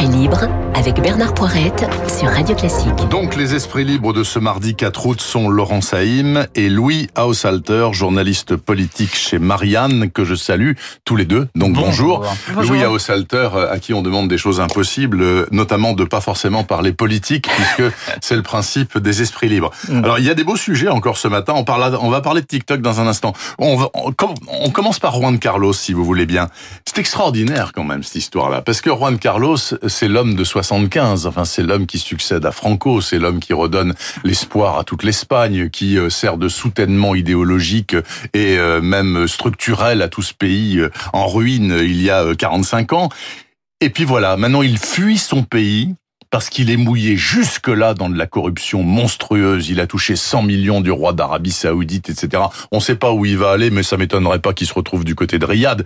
Esprit libre avec Bernard Poirette sur Radio Classique. Donc les esprits libres de ce mardi 4 août sont Laurent Saïm et Louis Haushalter, journaliste politique chez Marianne, que je salue tous les deux. Donc bonjour. Bonjour. Louis Haushalter, à qui on demande des choses impossibles, euh, notamment de pas forcément parler politique, puisque c'est le principe des esprits libres. Alors il y a des beaux sujets encore ce matin. On, parle, on va parler de TikTok dans un instant. On, va, on, on commence par Juan Carlos, si vous voulez bien. C'est extraordinaire quand même cette histoire-là, parce que Juan Carlos, c'est l'homme de 75. Enfin, c'est l'homme qui succède à Franco, c'est l'homme qui redonne l'espoir à toute l'Espagne, qui euh, sert de soutènement idéologique et euh, même structurel à tout ce pays euh, en ruine il y a 45 ans. Et puis voilà, maintenant il fuit son pays parce qu'il est mouillé jusque-là dans de la corruption monstrueuse. Il a touché 100 millions du roi d'Arabie Saoudite, etc. On ne sait pas où il va aller, mais ça m'étonnerait pas qu'il se retrouve du côté de Riyad.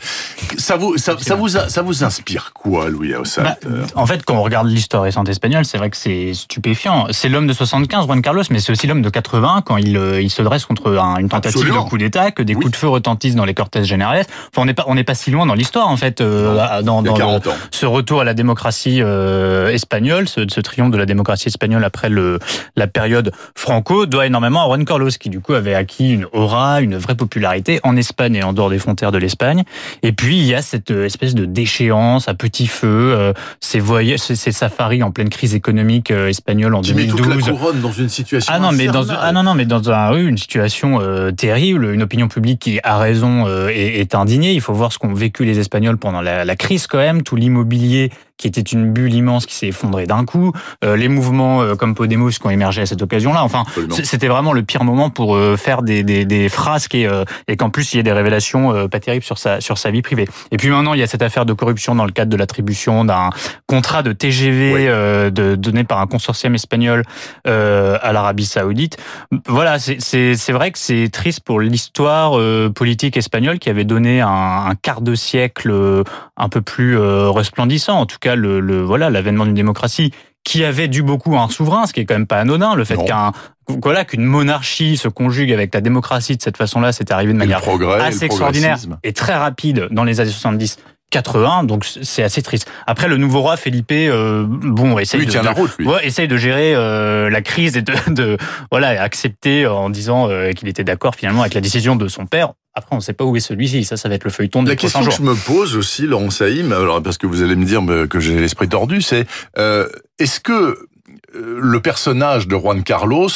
Ça vous, ça, ça vous, ça vous inspire quoi, Louis Haussalter bah, En fait, quand on regarde l'histoire récente espagnole, c'est vrai que c'est stupéfiant. C'est l'homme de 75, Juan Carlos, mais c'est aussi l'homme de 80 quand il, il se dresse contre un, une tentative Absolument. de coup d'État, que des Oui. coups de feu retentissent dans les Cortés générales. Enfin, on n'est pas, on n'est pas si loin dans l'histoire, en fait, euh, dans, dans le- 40 ans. ce retour à la démocratie euh, espagnole, ce, ce triomphe de la démocratie espagnole après le, la période Franco, doit énormément à Juan Carlos, qui du coup avait acquis une aura, une vraie popularité en Espagne et en dehors des frontières de l'Espagne. Et puis il y a cette euh, espèce de déchéance à petit feu, euh, ces voyages, ces, ces safaris en pleine crise économique euh, espagnole en Qui met toute la 2012. couronne dans une situation Ah non, mais dans ah non non mais dans un, une situation euh, terrible, une opinion publique qui a raison euh, est, est indignée. Il faut voir ce qu'ont vécu les Espagnols pendant la, la crise quand même, tout l'immobilier qui était une bulle immense qui s'est effondrée d'un coup, euh, les mouvements euh, comme Podemos qui ont émergé à cette occasion-là. Enfin, c'était vraiment le pire moment pour euh, faire des, des, des frasques et, euh, et qu'en plus il y ait des révélations euh, pas terribles sur sa sur sa vie privée. Et puis maintenant il y a cette affaire de corruption dans le cadre de l'attribution d'un contrat de TGV Oui. euh, de, donné par un consortium espagnol euh, à l'Arabie Saoudite. Voilà, c'est- c'est c'est vrai que c'est triste pour l'histoire euh, politique espagnole qui avait donné un, un quart de siècle euh, un peu plus euh, resplendissant. En tout cas, le, le voilà l'avènement d'une démocratie qui avait dû beaucoup à un souverain, ce qui est quand même pas anodin. Le fait qu'un voilà qu'une monarchie se conjugue avec la démocratie de cette façon-là, c'est arrivé de manière progrès, assez extraordinaire et très rapide dans les années 70. 80, donc c'est assez triste. Après, le nouveau roi Felipe, euh, bon, essaye Lui de, tient de- la route, lui. Ouais, essaye de gérer euh, la crise et de, de voilà accepter en disant euh, qu'il était d'accord finalement avec la décision de son père. Après, on ne sait pas où est celui-ci. Ça, ça va être le feuilleton des La question que je me pose aussi, Laurent Saïm, alors parce que vous allez me dire que j'ai l'esprit tordu, c'est euh, est-ce que euh, le personnage de Juan Carlos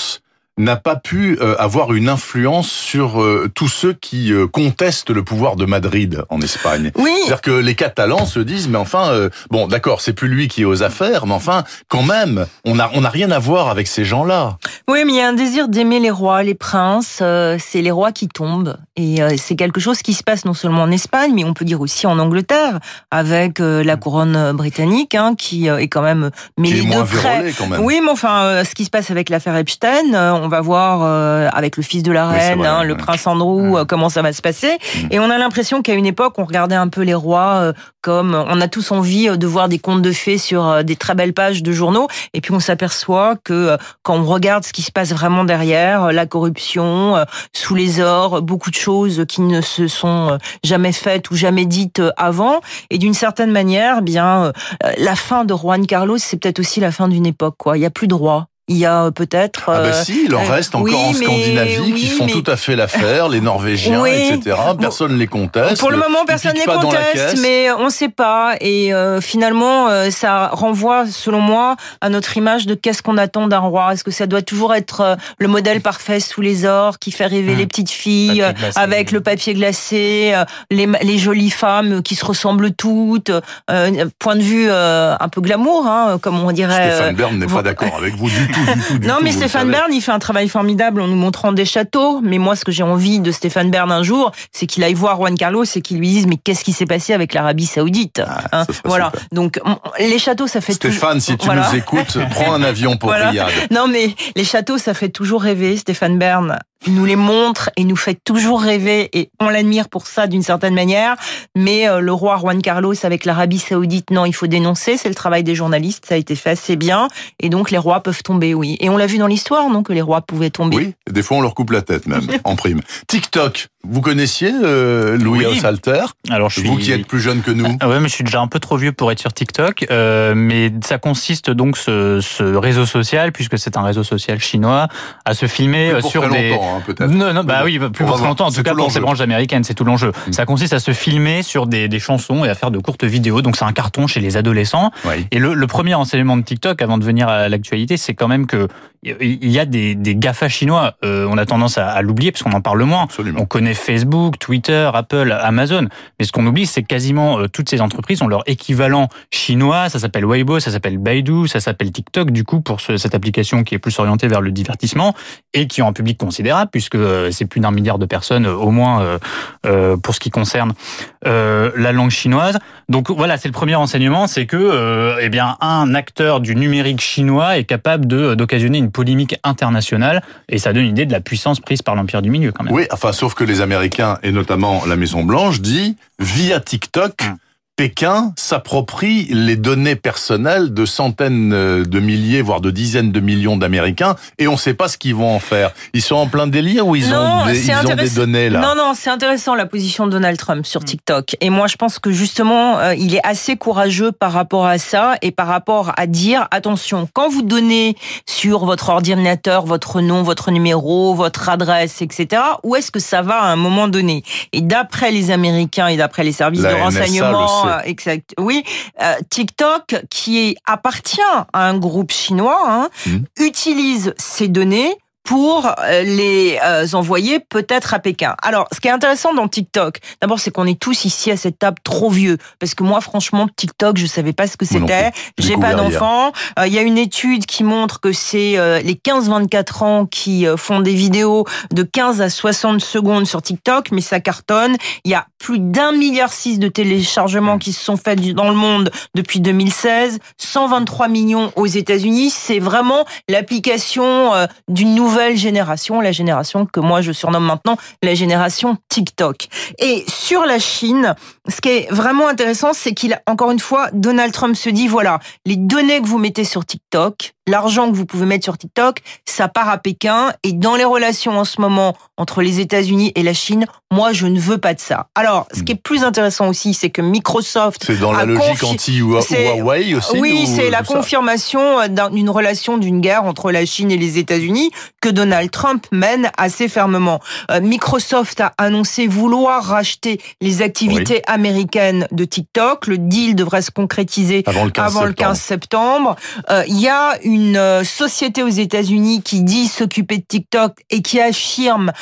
n'a pas pu euh, avoir une influence sur euh, tous ceux qui euh, contestent le pouvoir de Madrid en Espagne? Oui, C'est-à-dire que les Catalans se disent, mais enfin, euh, bon, d'accord, c'est plus lui qui est aux affaires, mais enfin, quand même, on n'a on a rien à voir avec ces gens-là. oui, mais il y a un désir d'aimer les rois, les princes. euh, c'est les rois qui tombent, et euh, c'est quelque chose qui se passe non seulement en Espagne, mais on peut dire aussi en Angleterre, avec euh, la couronne britannique, hein, qui euh, est quand même mêlée de près. vérolé quand même. Oui, mais enfin, euh, ce qui se passe avec l'affaire Epstein, euh, on va voir euh, avec le fils de la Oui, reine, vrai, hein, ouais. le prince Andrew, euh, comment ça va se passer. Mm. Et on a l'impression qu'à une époque, on regardait un peu les rois euh, comme on a tous envie euh, de voir des contes de fées sur euh, des très belles pages de journaux. Et puis on s'aperçoit que euh, quand on regarde ce qui se passe vraiment derrière, la corruption, sous les ors, beaucoup de choses qui ne se sont jamais faites ou jamais dites avant. Et d'une certaine manière, bien, euh, la fin de Juan Carlos, c'est peut-être aussi la fin d'une époque. Quoi. Il y a plus de rois. Il y a euh, peut-être. Ah bah euh, si, il en euh, reste encore oui, en mais- Scandinavie qui oui, font mais- tout à fait l'affaire, les Norvégiens, Oui. etc. Personne ne les conteste. Pour le moment, personne ne la conteste, mais on ne sait pas. Et euh, finalement, euh, ça renvoie, selon moi, à notre image de qu'est-ce qu'on attend d'un roi. Est-ce que ça doit toujours être euh, le modèle parfait sous les ors qui fait rêver Mmh. les petites filles, euh, glacé. avec le papier glacé, euh, les, les jolies femmes qui se ressemblent toutes, euh, point de vue euh, un peu glamour, hein, comme on dirait. Stéphane euh, Bern n'est vous- pas d'accord avec vous du tout, du tout, du non, tout, mais Stéphane. Bern, il fait un travail formidable en nous montrant des châteaux. Mais moi, ce que j'ai envie de Stéphane Bern un jour, c'est qu'il aille voir Juan Carlos et qu'il lui dise mais qu'est-ce qui s'est passé avec l'Arabie Saoudite Ah, Hein, Voilà. super. Donc on- les châteaux, ça fait Stéphane, si tu voilà. nous écoutes, prends un avion pour Voilà. Riyad. Non, mais les châteaux, ça fait toujours rêver. Stéphane Bern, nous les montre et nous fait toujours rêver et on l'admire pour ça d'une certaine manière. Mais euh, le roi Juan Carlos avec l'Arabie Saoudite, non, il faut dénoncer. C'est le travail des journalistes, ça a été fait assez bien. Et donc les rois peuvent tomber, oui. Et on l'a vu dans l'histoire, non, que les rois pouvaient tomber. Oui, des fois on leur coupe la tête même en prime. TikTok, vous connaissiez euh, Louis Oui. Salter Alors, je suis... Vous qui êtes plus jeune que nous. Ah ouais, mais je suis déjà un peu trop vieux pour être sur TikTok. Euh, mais ça consiste donc ce, ce réseau social, puisque c'est un réseau social chinois, à se filmer sur très des. longtemps, hein, peut-être. Non, non, bah oui, plus pour longtemps. En tout cas, pour ces branches américaines, c'est tout l'enjeu. Mm. Ça consiste à se filmer sur des, des chansons et à faire de courtes vidéos. Donc c'est un carton chez les adolescents. Oui. Et le, le premier enseignement de TikTok, avant de venir à l'actualité, c'est quand même que il y a des, des GAFA chinois. Euh, on a tendance à, à l'oublier parce qu'on en parle moins. Absolument. On connaît Facebook, Twitter, Apple, Amazon, mais ce qu'on oublie, c'est quasiment euh, toutes ces entreprises ont leur équivalent chinois. Ça s'appelle Weibo, ça s'appelle Baidu, ça s'appelle TikTok. Du coup, pour ce- cette application qui est plus orientée vers le divertissement et qui ont un public considérable, puisque euh, c'est plus d'un milliard de personnes euh, au moins euh, pour ce qui concerne la langue chinoise. Donc voilà, c'est le premier enseignement, c'est que eh bien un acteur du numérique chinois est capable d'occasionner une polémique internationale et ça donne une idée de la puissance prise par l'empire du milieu quand même. Oui, enfin, sauf que les Américains, et notamment la Maison Blanche, dit, via TikTok, Mm. Pékin s'approprie les données personnelles de centaines euh, de milliers, voire de dizaines de millions d'Américains, et on ne sait pas ce qu'ils vont en faire. Ils sont en plein délire ou ils Non, ont des, ils ont des données là Non, non, c'est intéressant la position de Donald Trump sur TikTok. Et moi, je pense que justement, euh, il est assez courageux par rapport à ça et par rapport à dire, attention, quand vous donnez sur votre ordinateur votre nom, votre numéro, votre adresse, etc., où est-ce que ça va à un moment donné? Et d'après les Américains et d'après les services La de NSA renseignement. Euh, exact, oui, euh, TikTok, qui appartient à un groupe chinois, hein, Mhm. utilise ces données pour euh, les euh, envoyer peut-être à Pékin. Alors, ce qui est intéressant dans TikTok, d'abord, c'est qu'on est tous ici à cette table trop vieux, parce que moi, franchement, TikTok, je savais pas ce que c'était. J'ai pas d'enfants. Euh, Il y a une étude qui montre que c'est les 15-24 ans qui font des vidéos de 15 à 60 secondes sur TikTok, mais ça cartonne. Il y a plus d'un milliard six de téléchargements qui se sont faits dans le monde depuis 2016, 123 millions aux États-Unis. C'est vraiment l'application d'une nouvelle génération, la génération que moi je surnomme maintenant la génération TikTok. Et sur la Chine, ce qui est vraiment intéressant, c'est qu'il, encore une fois, Donald Trump se dit, voilà, les données que vous mettez sur TikTok, l'argent que vous pouvez mettre sur TikTok, ça part à Pékin. Et dans les relations en ce moment entre les États-Unis et la Chine, moi, je ne veux pas de ça. Alors, ce qui est plus intéressant aussi, c'est que Microsoft C'est dans la logique anti-Huawei aussi oui, ou c'est la confirmation euh, d'un- d'une relation d'une guerre entre la Chine et les États-Unis que Donald Trump mène assez fermement. Euh, Microsoft a annoncé vouloir racheter les activités américaines de TikTok. Le deal devrait se concrétiser Avant le 15 avant le septembre. 15 septembre. Euh, Il y a une société aux États-Unis qui dit s'occuper de TikTok et qui affirme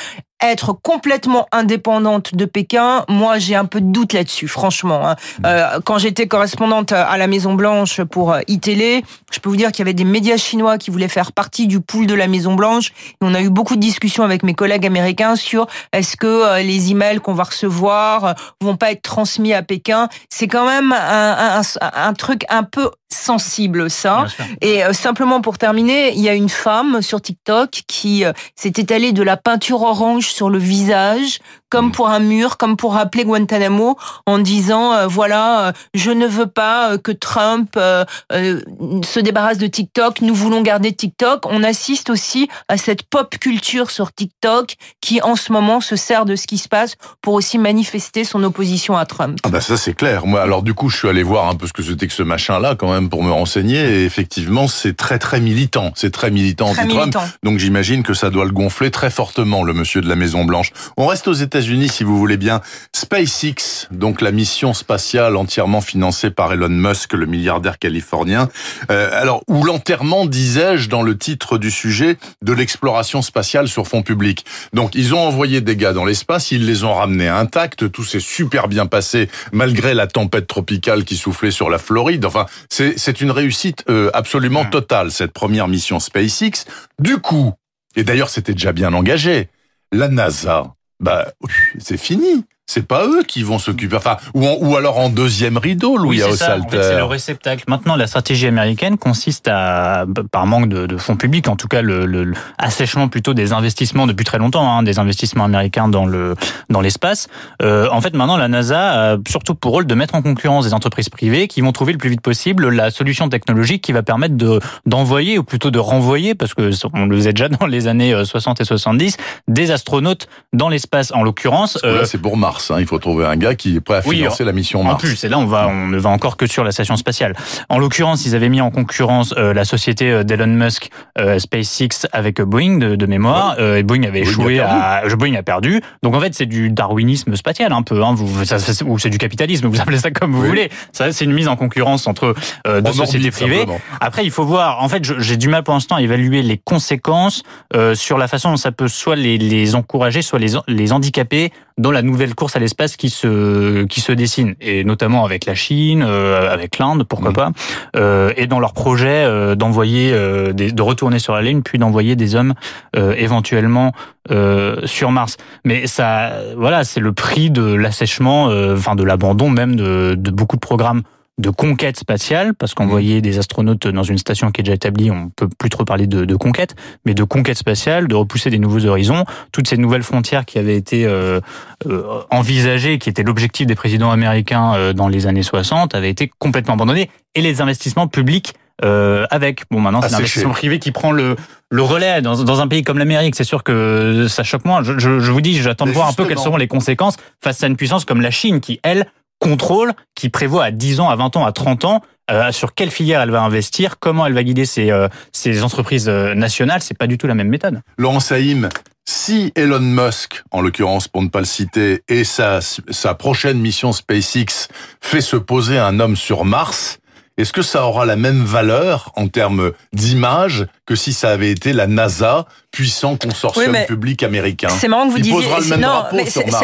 être complètement indépendante de Pékin, moi j'ai un peu de doute là-dessus, franchement. hein. Euh, quand j'étais correspondante à la Maison Blanche pour euh, iTélé, je peux vous dire qu'il y avait des médias chinois qui voulaient faire partie du pool de la Maison Blanche. Et on a eu beaucoup de discussions avec mes collègues américains sur est-ce que euh, les emails qu'on va recevoir vont pas être transmis à Pékin? C'est quand même un, un- un truc un peu sensible ça. Et simplement pour terminer, il y a une femme sur TikTok qui s'est étalée de la peinture orange sur le visage, comme Mm. pour un mur, comme pour rappeler Guantanamo, en disant euh, voilà, euh, je ne veux pas euh, que Trump se débarrasse de TikTok. Nous voulons garder TikTok. On assiste aussi à cette pop culture sur TikTok qui, en ce moment, se sert de ce qui se passe pour aussi manifester son opposition à Trump. Ah bah ça c'est clair. Moi alors du coup je suis allé voir un peu ce que c'était que ce machin là quand même pour me renseigner et effectivement c'est très très militant. C'est très militant anti-Trump. Donc j'imagine que ça doit le gonfler très fortement, le monsieur de la Maison Blanche. On reste aux États-Unis, si vous voulez bien. SpaceX, donc la mission spatiale entièrement financée par Elon Musk, le milliardaire californien. Euh, alors, ou l'enterrement, disais-je, dans le titre du sujet, de l'exploration spatiale sur fond public. Donc, ils ont envoyé des gars dans l'espace, ils les ont ramenés intacts, tout s'est super bien passé, malgré la tempête tropicale qui soufflait sur la Floride. Enfin, c'est c'est une réussite euh, absolument Mm. totale, cette première mission SpaceX. Du coup, et d'ailleurs c'était déjà bien engagé, la NASA, bah, c'est fini. C'est pas eux qui vont s'occuper. Enfin, ou, ou alors en deuxième rideau, Louis oui, c'est en fait, le réceptacle. Maintenant, la stratégie américaine consiste à, par manque de, de fonds publics, en tout cas le, le, assèchement plutôt des investissements depuis très longtemps, hein, des investissements américains dans le dans l'espace. Euh, en fait, maintenant, la NASA a surtout pour rôle de mettre en concurrence des entreprises privées qui vont trouver le plus vite possible la solution technologique qui va permettre de d'envoyer ou plutôt de renvoyer, parce que on le faisait déjà dans les années 60 euh, et 70, des astronautes dans l'espace. En l'occurrence, euh, c'est pour Mars. Hein. Il faut trouver un gars qui est prêt à financer la mission Mars. En plus, et là, on va, on ne va encore que sur la station spatiale. En l'occurrence, ils avaient mis en concurrence euh, la société euh, d'Elon Musk, euh, SpaceX, avec Boeing de, de mémoire. et Boeing avait échoué à, Boeing a perdu. Donc en fait, c'est du darwinisme spatial un peu. Hein. Vous, ça, ou c'est du capitalisme. Vous appelez ça comme vous voulez. Ça, c'est une mise en concurrence entre deux sociétés privées. Après, il faut voir. En fait, j'ai du mal pour l'instant à évaluer les conséquences sur la façon dont ça peut soit les, les encourager, soit les, les handicaper dans la nouvelle course à l'espace qui se qui se dessine et notamment avec la Chine, euh, avec l'Inde, pourquoi mmh. pas, euh, et dans leur projet euh, d'envoyer euh, de retourner sur la Lune puis d'envoyer des hommes euh, éventuellement sur Mars. Mais ça, voilà, c'est le prix de l'assèchement, enfin de l'abandon même de, de beaucoup de programmes de conquête spatiale, parce qu'envoyer mmh. des astronautes dans une station qui est déjà établie, on peut plus trop parler de, de, conquête, mais de conquête spatiale, de repousser des nouveaux horizons, toutes ces nouvelles frontières qui avaient été euh, euh, envisagées, qui étaient l'objectif des présidents américains euh, dans les années 60, avaient été complètement abandonnées, et les investissements publics euh, avec. Bon, maintenant, c'est l'investissement privé qui prend le, le relais dans, dans un pays comme l'Amérique. C'est sûr que ça choque moins. Je, je, je vous dis, j'attends de voir un peu quelles seront les conséquences face à une puissance comme la Chine, qui, elle, contrôle qui prévoit à 10 ans, à 20 ans, à 30 ans euh, sur quelle filière elle va investir, comment elle va guider ses, euh, ses entreprises euh, nationales, c'est pas du tout la même méthode. Laurent Saïm, si Elon Musk, en l'occurrence pour ne pas le citer, et sa, sa prochaine mission SpaceX fait se poser un homme sur Mars, est-ce que ça aura la même valeur en termes d'image que si ça avait été la NASA, puissant consortium public américain C'est marrant que vous disiez.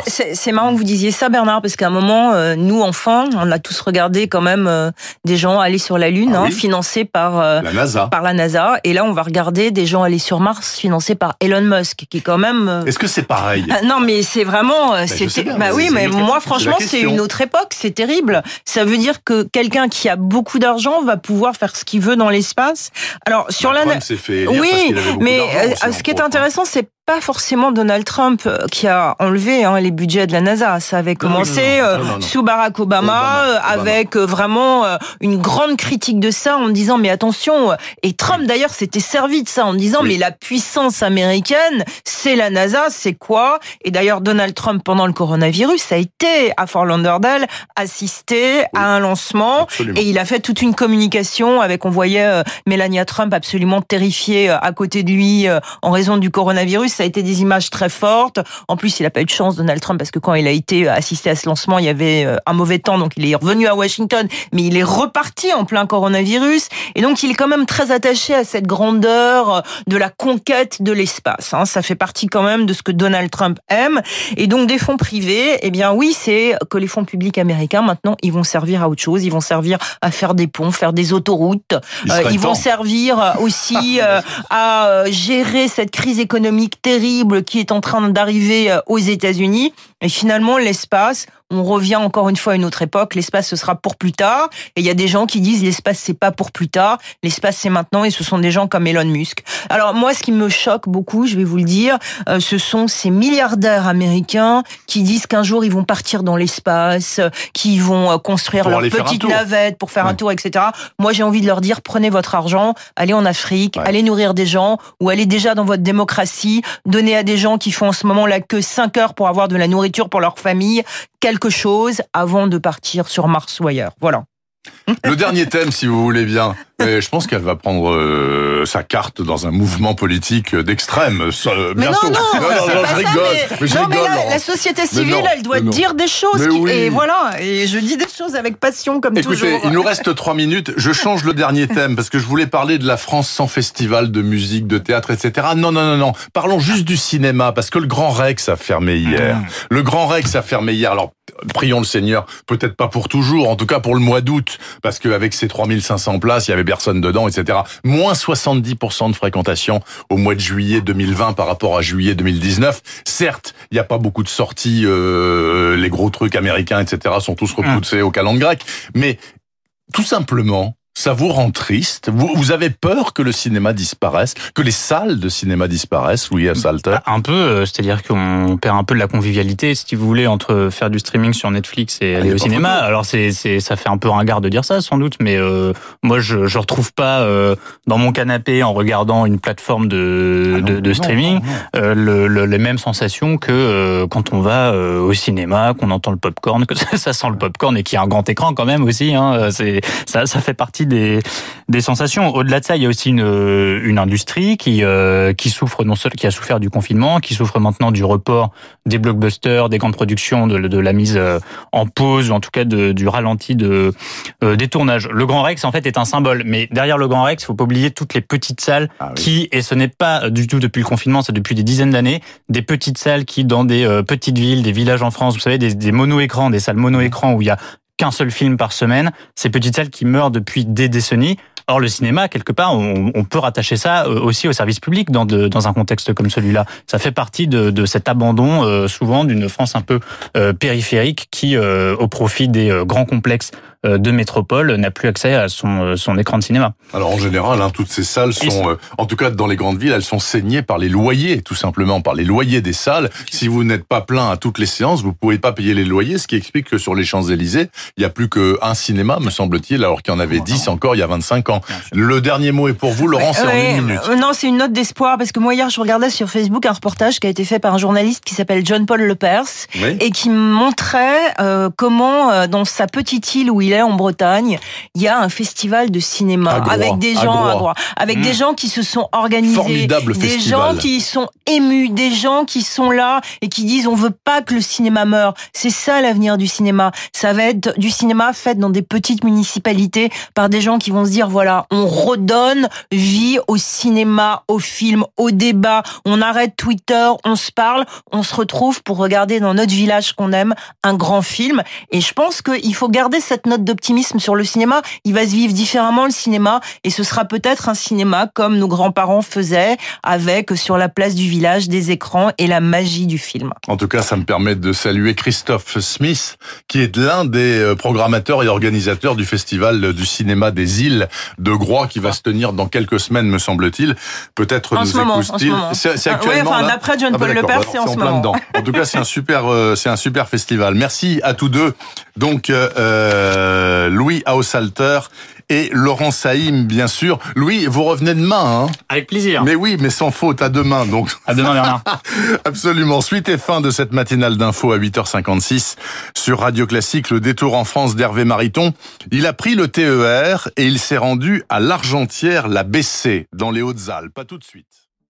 C'est marrant que vous disiez ça, Bernard, parce qu'à un moment, euh, nous enfants, on a tous regardé quand même euh, des gens aller sur la Lune, ah hein, financés par euh, la NASA. Par la NASA, et là, on va regarder des gens aller sur Mars, financés par Elon Musk, qui est quand même. Est-ce que c'est pareil ah, Non, mais c'est vraiment. Ben, bah oui, mais moi, franchement, c'est une autre époque. C'est terrible. Ça veut dire que quelqu'un qui a beaucoup d'argent va pouvoir faire ce qu'il veut dans l'espace. Alors sur la fait oui, mais euh, ce qui est intéressant, c'est pas forcément Donald Trump euh, qui a enlevé hein, les budgets de la NASA. Ça avait commencé euh, sous Barack Obama, euh, avec vraiment une grande critique de ça en disant mais attention. Et Trump d'ailleurs s'était servi de ça en disant mais la puissance américaine, c'est la NASA, c'est quoi? Et d'ailleurs Donald Trump pendant le coronavirus a été à Fort Lauderdale assisté à un lancement et il a fait toute une communication avec on voyait Melania Trump absolument terrifiée à côté de lui en raison du coronavirus ça a été des images très fortes. En plus, il n'a pas eu de chance, Donald Trump, parce que quand il a été assisté à ce lancement, il y avait euh, un mauvais temps, donc il est revenu à Washington, mais il est reparti en plein coronavirus. Et donc, il est quand même très attaché à cette grandeur euh, de la conquête de l'espace. Hein. Ça fait partie quand même de ce que Donald Trump aime. Et donc, des fonds privés, eh bien oui, c'est que les fonds publics américains, maintenant, ils vont servir à autre chose. Ils vont servir à faire des ponts, faire des autoroutes. ils euh, vont servir aussi à gérer cette crise économique terrible qui est en train d'arriver euh, aux États-Unis. Et finalement, l'espace, on revient encore une fois à une autre époque. L'espace, ce sera pour plus tard. Et il y a des gens qui disent l'espace, c'est pas pour plus tard. L'espace, c'est maintenant. Et ce sont des gens comme Elon Musk. Alors moi, ce qui me choque beaucoup, je vais vous le dire, euh, ce sont ces milliardaires américains qui disent qu'un jour ils vont partir dans l'espace, qui vont euh, construire leur petite navette pour faire un tour, etc. Moi, j'ai envie de leur dire prenez votre argent, allez en Afrique, allez nourrir des gens, ou allez déjà dans votre démocratie, donnez à des gens qui font en ce moment la queue 5 heures pour avoir de la nourriture pour leur famille, quelque chose avant de partir sur Mars ou ailleurs. Voilà. Le dernier thème, si vous voulez bien. Mais je pense qu'elle va prendre euh, sa carte dans un mouvement politique d'extrême euh, bientôt. non, non, non, non, je rigole. Mais, la, société civile, elle doit dire des choses. Et voilà. Et je dis des choses avec passion, comme toujours. Écoutez, il nous reste trois minutes. Je change le dernier thème parce que je voulais parler de la France sans festival de musique, de théâtre, etc. Non, non, non, non. Parlons juste du cinéma parce que le Grand Rex a fermé hier. Ah. Le Grand Rex a fermé hier. Alors prions le Seigneur, peut-être pas pour toujours, en tout cas pour le mois d'août, parce qu'avec ces 3500 places, il y avait personne dedans, etc. Moins 70% de fréquentation au mois de juillet 2020 par rapport à juillet 2019. Certes, il n'y a pas beaucoup de sorties, euh, les gros trucs américains, etc. sont tous repoussés au calendrier grec, mais tout simplement, ça vous rend triste? Vous, vous, avez peur que le cinéma disparaisse, que les salles de cinéma disparaissent, Louis Assalter Un peu, euh, c'est-à-dire qu'on perd un peu de la convivialité, si vous voulez, entre faire du streaming sur Netflix et aller au cinéma. Alors c'est, c'est, ça fait un peu ringard de dire ça, sans doute, mais euh, moi je, je retrouve pas euh, dans mon canapé en regardant une plateforme de, ah de, de, streaming euh, le, le, les mêmes sensations que euh, quand on va au cinéma, qu'on entend le popcorn, que ça sent le popcorn et qu'il y a un grand écran quand même aussi. Hein, c'est ça, ça fait partie des, des sensations. Au-delà de ça, il y a aussi une, une industrie qui, euh, qui souffre non seul, qui a souffert du confinement, qui souffre maintenant du report des blockbusters, des grandes productions, de, de la mise euh, en pause ou en tout cas de, du ralenti de euh, des tournages. Le Grand Rex en fait est un symbole, mais derrière le Grand Rex, il faut pas oublier toutes les petites salles ah qui et ce n'est pas du tout depuis le confinement, c'est depuis des dizaines d'années, des petites salles qui dans des euh, petites villes, des villages en France, vous savez, des, des mono-écrans, des salles mono-écrans où il y a qu'un seul film par semaine, ces petites salles qui meurent depuis des décennies. Or, le cinéma, quelque part, on, on peut rattacher ça euh, aussi au service public dans, de, dans un contexte comme celui-là. Ça fait partie de, de cet abandon, euh, souvent, d'une France un peu euh, périphérique qui, euh, au profit des grands complexes de métropole n'a plus accès à son, son écran de cinéma. Alors en général, hein, toutes ces salles sont, en tout cas dans les grandes villes, elles sont saignées par les loyers, tout simplement par les loyers des salles. Si vous n'êtes pas plein à toutes les séances, vous pouvez pas payer les loyers, ce qui explique que sur les Champs-Élysées, il y a plus qu'un cinéma, me semble-t-il, alors qu'il y en avait 10 encore il y a 25 ans. Le dernier mot est pour vous, Laurent, c'est en une minute. Non, c'est une note d'espoir, parce que moi hier, je regardais sur Facebook un reportage qui a été fait par un journaliste qui s'appelle John-Paul Lepers, oui. et qui montrait euh, comment, dans sa petite île où il est en Bretagne, il y a un festival de cinéma Groix, avec des gens, à Groix. avec mmh. des gens qui se sont organisés, Formidable des festival. gens qui sont émus, des gens qui sont là et qui disent on veut pas que le cinéma meure. C'est ça l'avenir du cinéma. Ça va être du cinéma fait dans des petites municipalités par des gens qui vont se dire voilà, on redonne vie au cinéma, au film, au débat. On arrête Twitter, on se parle, on se retrouve pour regarder dans notre village qu'on aime un grand film. Et je pense qu'il faut garder cette note d'optimisme sur le cinéma. Il va se vivre différemment le cinéma et ce sera peut-être un cinéma comme nos grands-parents faisaient avec sur la place du village des écrans et la magie du film. En tout cas, ça me permet de saluer Christophe Smith qui est l'un des programmateurs et organisateurs du festival du cinéma des îles de Groix qui va se tenir dans quelques semaines me semble-t-il. Peut-être nous écoute-t-il. C'est actuellement oui, enfin, là d'après John ah, Paul bah, Lepers, c'est en, en ce plein moment. dedans. En tout cas, c'est un super euh, c'est un super festival. Merci à tous deux. Donc euh, Louis Haussalter et Laurent Saïm, bien sûr. Louis, vous revenez demain. Hein Avec plaisir. Mais oui, mais sans faute, à demain. Donc. À demain, Bernard. Absolument. Suite et fin de cette matinale d'info à 8h56 sur Radio Classique, le détour en France d'Hervé Mariton. Il a pris le TER et il s'est rendu à l'Argentière, la BC, dans les Hautes-Alpes. Pas tout de suite.